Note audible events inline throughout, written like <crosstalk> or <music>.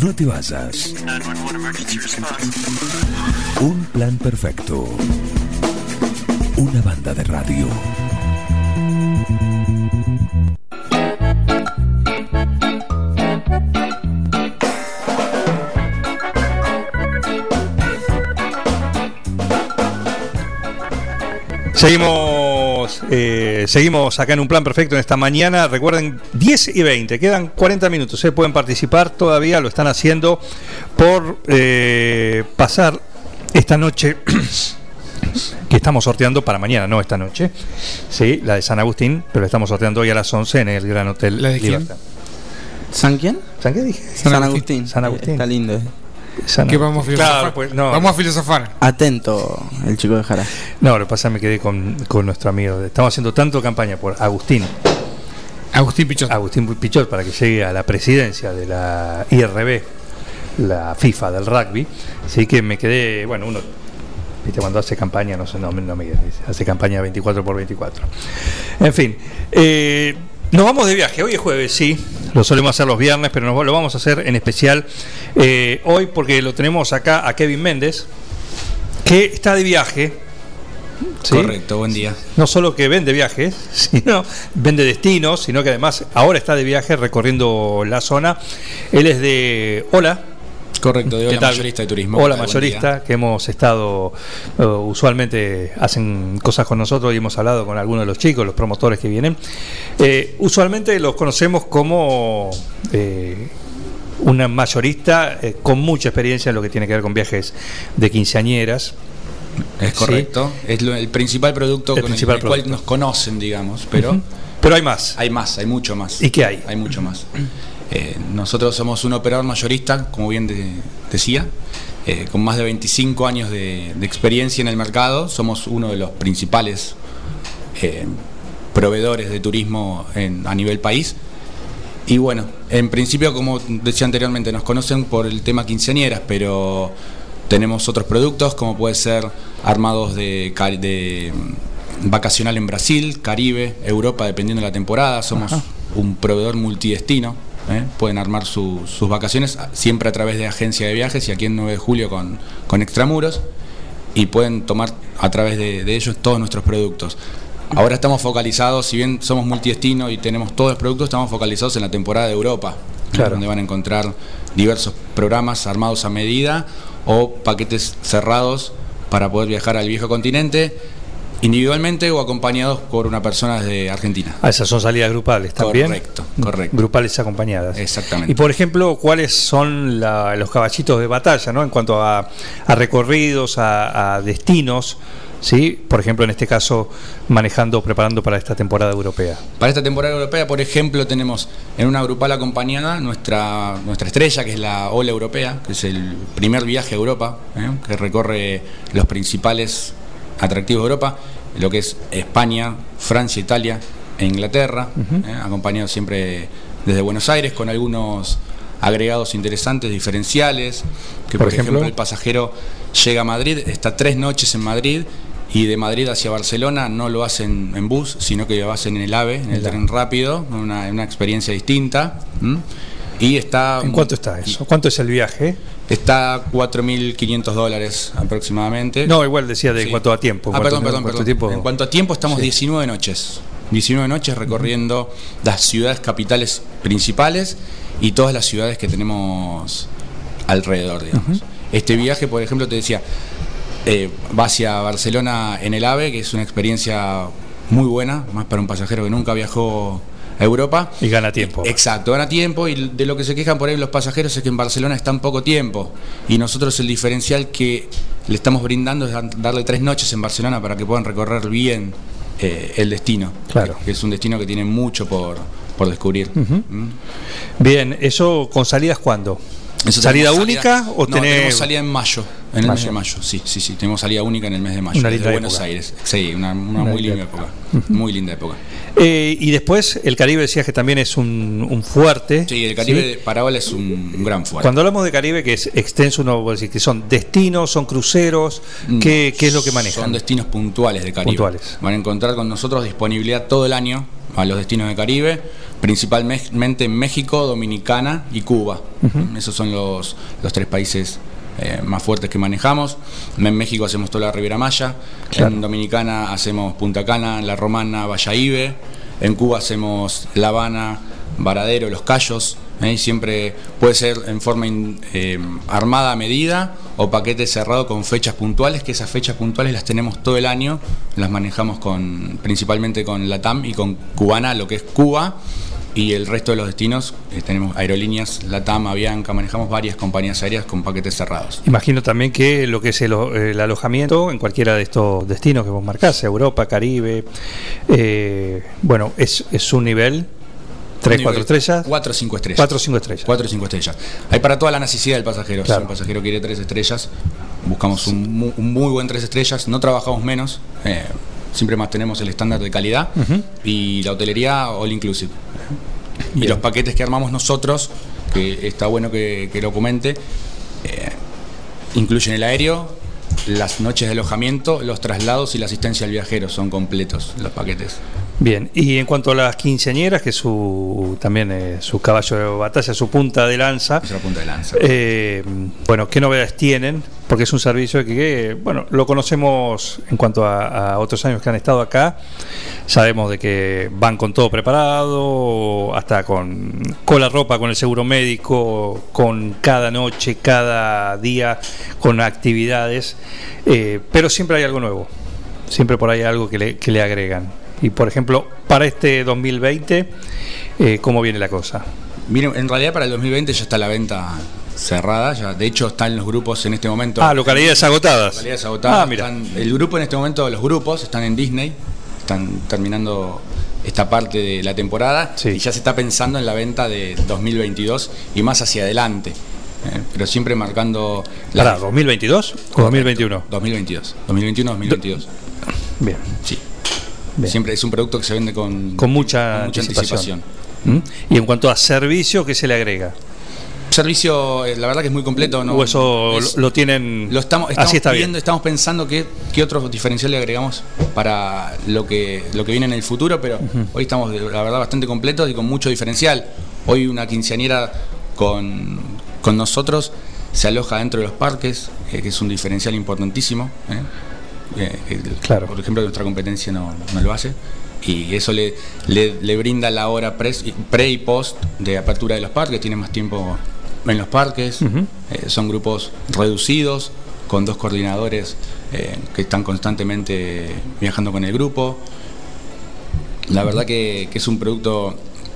No te vayas. Un plan perfecto. Una banda de radio. Seguimos, eh, seguimos acá en un plan perfecto en esta mañana. Recuerden, 10 y 20, quedan 40 minutos. Se pueden participar todavía, lo están haciendo por eh, pasar esta noche <coughs> que estamos sorteando para mañana, no esta noche. Sí, la de San Agustín, pero la estamos sorteando hoy a las 11 en el Gran Hotel ¿La de quién? ¿San quién? ¿San qué dije? San, Agustín. San Agustín. Está lindo. ¿Qué vamos a filosofar? Claro, pues, no. Vamos a filosofar. Atento, el chico de Jara. No, lo que pasa es que me quedé con, con nuestro amigo. Estamos haciendo tanto campaña por Agustín. Agustín Pichot. Agustín Pichot para que llegue a la presidencia de la IRB, la FIFA del rugby. Así que me quedé, bueno, uno, viste, cuando hace campaña, no sé, no, no me dice, hace campaña 24 por 24. En fin, eh, nos vamos de viaje. Hoy es jueves, sí, lo solemos hacer los viernes, pero nos, lo vamos a hacer en especial eh, hoy porque lo tenemos acá a Kevin Méndez, que está de viaje. ¿sí? Correcto, buen día. no solo que vende viajes, <laughs> sino vende destinos, sino que además ahora está de viaje recorriendo la zona. Él es de Hola. Correcto, de ¿Qué Hola? Mayorista de Turismo. Hola Mayorista, que hemos estado, eh, usualmente hacen cosas con nosotros y hemos hablado con algunos de los chicos, los promotores que vienen. Eh, usualmente los conocemos como eh, una mayorista eh, con mucha experiencia en lo que tiene que ver con viajes de quinceañeras. Es correcto. Es lo- el principal producto El con principal el, cual producto. nos conocen, digamos, pero. Pero hay más. hay más, hay mucho más. ¿Y qué hay? Hay mucho más. Eh, nosotros somos un operador mayorista, como bien de- decía, eh, con más de 25 años de, de experiencia en el mercado. Somos uno de los principales eh, proveedores de turismo en- a nivel país. Y bueno, en principio, como decía anteriormente, nos conocen por el tema quinceañeras, pero tenemos otros productos como puede ser armados de mm, vacacional en Brasil, Caribe, Europa, dependiendo de la temporada. Somos un proveedor multidestino. ¿Eh? Pueden armar su- sus vacaciones siempre a través de agencia de viajes y aquí en 9 de julio con, con Extramuros y pueden tomar a través de, de ellos todos nuestros productos. Ahora estamos focalizados, si bien somos multidestino y tenemos todos los productos, estamos focalizados en la temporada de Europa. Claro. donde van a encontrar diversos programas armados a medida o paquetes cerrados para poder viajar al viejo continente individualmente o acompañados por una persona de Argentina. Ah, esas son salidas grupales también. Correcto, correcto. Grupales acompañadas. Exactamente. Y por ejemplo, ¿cuáles son la- los caballitos de batalla, ¿no? En cuanto a, a recorridos, a, a destinos, ¿sí? Por ejemplo, en este caso, manejando, preparando para esta temporada europea. Para esta temporada europea, por ejemplo, tenemos en una grupal acompañada nuestra, nuestra estrella, que es la Ola Europea, que es el primer viaje a Europa, ¿eh? que recorre los principales atractivos de Europa, lo que es España, Francia, Italia e Inglaterra, ¿eh? acompañado siempre desde Buenos Aires con algunos agregados interesantes, diferenciales, que Por por, ejemplo? ejemplo, el pasajero llega a Madrid, está tres noches en Madrid y de Madrid hacia Barcelona no lo hacen en bus, sino que lo hacen en el AVE, en el tren rápido, una, una experiencia distinta. ¿m? Y está, ¿En cuánto está eso? ¿Cuánto es el viaje? Está 4.500 dólares aproximadamente. No, igual decía de Sí. cuánto a tiempo. Ah, cuánto- perdón, perdón, perdón. tiempo- En cuanto a tiempo, estamos Sí. 19 noches. 19 noches recorriendo las ciudades capitales principales y todas las ciudades que tenemos alrededor, digamos. Este viaje, por ejemplo, te decía, eh, va hacia Barcelona en el AVE, que es una experiencia muy buena, más para un pasajero que nunca viajó a Europa. Y gana tiempo. Exacto, gana tiempo y de lo que se quejan por ahí los pasajeros es que en Barcelona es tan poco tiempo y nosotros el diferencial que le estamos brindando es dar- darle tres noches en Barcelona para que puedan recorrer bien eh, el destino. Claro. Que es un destino que tiene mucho por, por descubrir. ¿Mm? Bien, ¿eso con salidas cuándo? Eso ¿Salida única o no, tenés- tenemos salida en mayo, en el mes Mayo. de mayo, sí, sí, sí, tenemos salida única en el mes de mayo, Una Buenos época. Aires. Sí, una, una Una muy linda época, muy linda época. Eh, y después, el Caribe decías que también es un, un fuerte. Sí, el Caribe ¿sí? de Parabola es un, un gran fuerte. Cuando hablamos de Caribe, que es extenso, uno puede decir que son destinos, son cruceros, ¿qué, qué es lo que manejan? Son destinos puntuales de Caribe. Puntuales. Van a encontrar con nosotros disponibilidad todo el año. a los destinos de Caribe, principalmente en México, Dominicana y Cuba. Esos son los, los tres países eh, más fuertes que manejamos. En México hacemos toda la Riviera Maya, Claro. en Dominicana hacemos Punta Cana, La Romana, Bayahibe, en Cuba hacemos La Habana, Varadero, Los Cayos. ¿eh? Y siempre puede ser en forma in- eh, armada a medida o paquete cerrado con fechas puntuales, que esas fechas puntuales las tenemos todo el año, las manejamos con principalmente con Latam y con Cubana, lo que es Cuba, y el resto de los destinos eh, tenemos aerolíneas, Latam, Avianca, manejamos varias compañías aéreas con paquetes cerrados. Imagino también que lo que es el, el alojamiento en cualquiera de estos destinos que vos marcás, Europa, Caribe, eh, bueno, es, es un nivel 3, 4 estrellas, 4 o 5 estrellas. 4 o 5 estrellas. 4 o 5 estrellas. Hay para toda la necesidad del pasajero. Claro. Si un pasajero quiere 3 estrellas, buscamos un, mu- un muy buen 3 estrellas. No trabajamos menos. eh, siempre mantenemos el estándar de calidad. Y la hotelería all inclusive. Y los paquetes que armamos nosotros, que está bueno que, que lo comente, eh, incluyen el aéreo, las noches de alojamiento, los traslados y la asistencia al viajero. Son completos los paquetes. Bien, y en cuanto a las quinceañeras, que su, también eh, su caballo de batalla, su punta de lanza, es la punta de lanza. eh, bueno, ¿qué novedades tienen? Porque es un servicio que, que, bueno, lo conocemos en cuanto a, a otros años que han estado acá. Sabemos de que van con todo preparado, hasta con, con la ropa, con el seguro médico, con cada noche, cada día, con actividades. eh, pero siempre hay algo nuevo. Siempre por ahí algo que le, que le agregan. Y por ejemplo, para este 2020, eh, ¿cómo viene la cosa? Miren, en realidad para el 2020 ya está la venta cerrada, ya de hecho están los grupos en este momento. Ah, localidades agotadas. Localidades agotadas. Ah, mira. Están- el grupo en este momento, los grupos están en Disney, están terminando esta parte de la temporada Sí. y ya se está pensando en la venta de 2022 y más hacia adelante. ¿eh? pero siempre marcando la- ¿Para 2022 o 2021? 2022. 2021-2022. Bien. Sí. Bien. Siempre es un producto que se vende con, Con mucha, con mucha anticipación. anticipación. ¿Mm? Y en cuanto a servicio, ¿qué se le agrega? Servicio, eh, la verdad que es muy completo. ¿no? ¿O eso Es- lo, tienen? Lo estamos, estamos así está viendo, bien. estamos pensando qué, qué otro diferencial le agregamos para lo que, lo que viene en el futuro, pero hoy estamos, la verdad, bastante completos y con mucho diferencial. Hoy una quinceañera con, con nosotros se aloja dentro de los parques, eh, que es un diferencial importantísimo. ¿eh? Eh, Claro. Por ejemplo, nuestra competencia no, no lo hace. Y eso le, le, le brinda la hora pre, pre y post de apertura de los parques, tiene más tiempo en los parques, eh, son grupos reducidos, con dos coordinadores eh, que están constantemente viajando con el grupo. La verdad que, que es un producto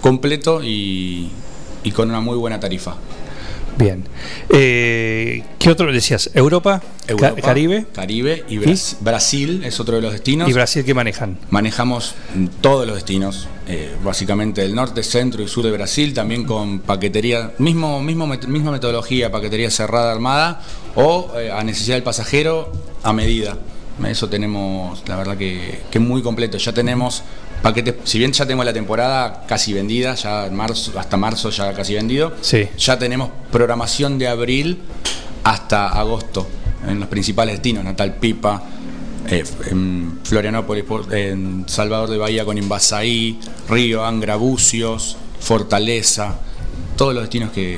completo y, y con una muy buena tarifa. Bien. Eh, ¿Qué otro decías? ¿Europa? Ca- Europa, ¿Caribe? Caribe y Bras- Brasil es otro de los destinos. ¿Y Brasil qué manejan? Manejamos todos los destinos, eh, básicamente del norte, centro y sur de Brasil, también con paquetería, mismo, mismo misma metodología, paquetería cerrada armada o eh, a necesidad del pasajero a medida. Eso tenemos, la verdad que, que muy completo. Ya tenemos paquetes, si bien ya tenemos la temporada casi vendida, ya en marzo, hasta marzo ya casi vendido, Sí. ya tenemos programación de abril hasta agosto en los principales destinos, Natal Pipa, eh, en Florianópolis, en Salvador de Bahía con Invasaí, Río, Angra, Bucios, Fortaleza, todos los destinos que,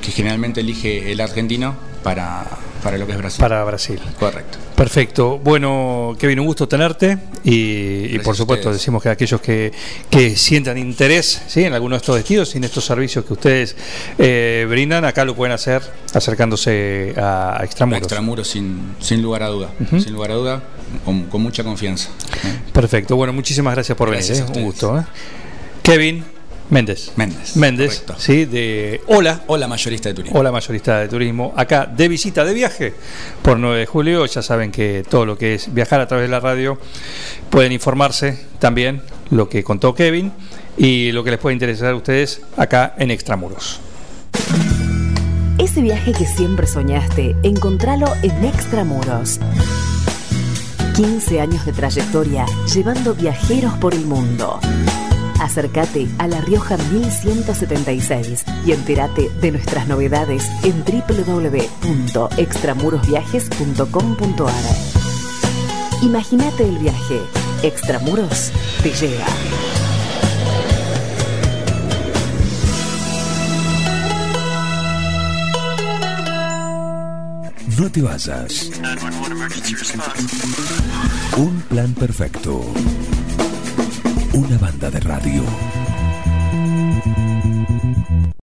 que generalmente elige el argentino para, para lo que es Brasil. Para Brasil. Correcto. Perfecto. Bueno, Kevin, un gusto tenerte y, por supuesto decimos que aquellos que, que sientan interés ¿sí? en alguno de estos destinos y en estos servicios que ustedes eh, brindan, acá lo pueden hacer acercándose a, a Extramuros. Extramuros sin, sin lugar a duda, sin lugar a duda, con, con mucha confianza. ¿eh? Perfecto. Bueno, muchísimas gracias por Gracias venir. ¿eh? Un gusto. ¿eh? Kevin Méndez. Méndez. Méndez, correcto. ¿sí? De Hola. Hola mayorista de turismo. Hola mayorista de turismo, acá de visita de viaje por 9 de julio. Ya saben que todo lo que es viajar a través de la radio pueden informarse también lo que contó Kevin y lo que les puede interesar a ustedes acá en Extramuros. Ese viaje que siempre soñaste, encontralo en Extramuros. 15 años de trayectoria llevando viajeros por el mundo. Acércate a La Rioja 1176 y entérate de nuestras novedades en www.extramurosviajes.com.ar. Imagínate el viaje. Extramuros te llega. No te vayas. Un plan perfecto. Una banda de radio.